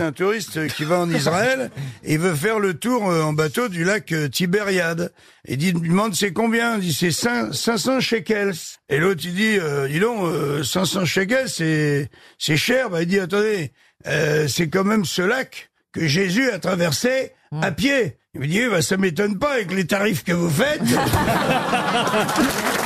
c'est un touriste qui va en Israël et veut faire le tour euh, en bateau du lac euh, Tibériade. Et dit, il lui demande c'est combien? Il dit c'est 500 shekels. Et l'autre il dit, euh, dis donc, euh, 500 shekels c'est c'est cher. Bah, il dit attendez, euh, c'est quand même ce lac que Jésus a traversé à mm. pied. Il me dit, bah, ça m'étonne pas avec les tarifs que vous faites.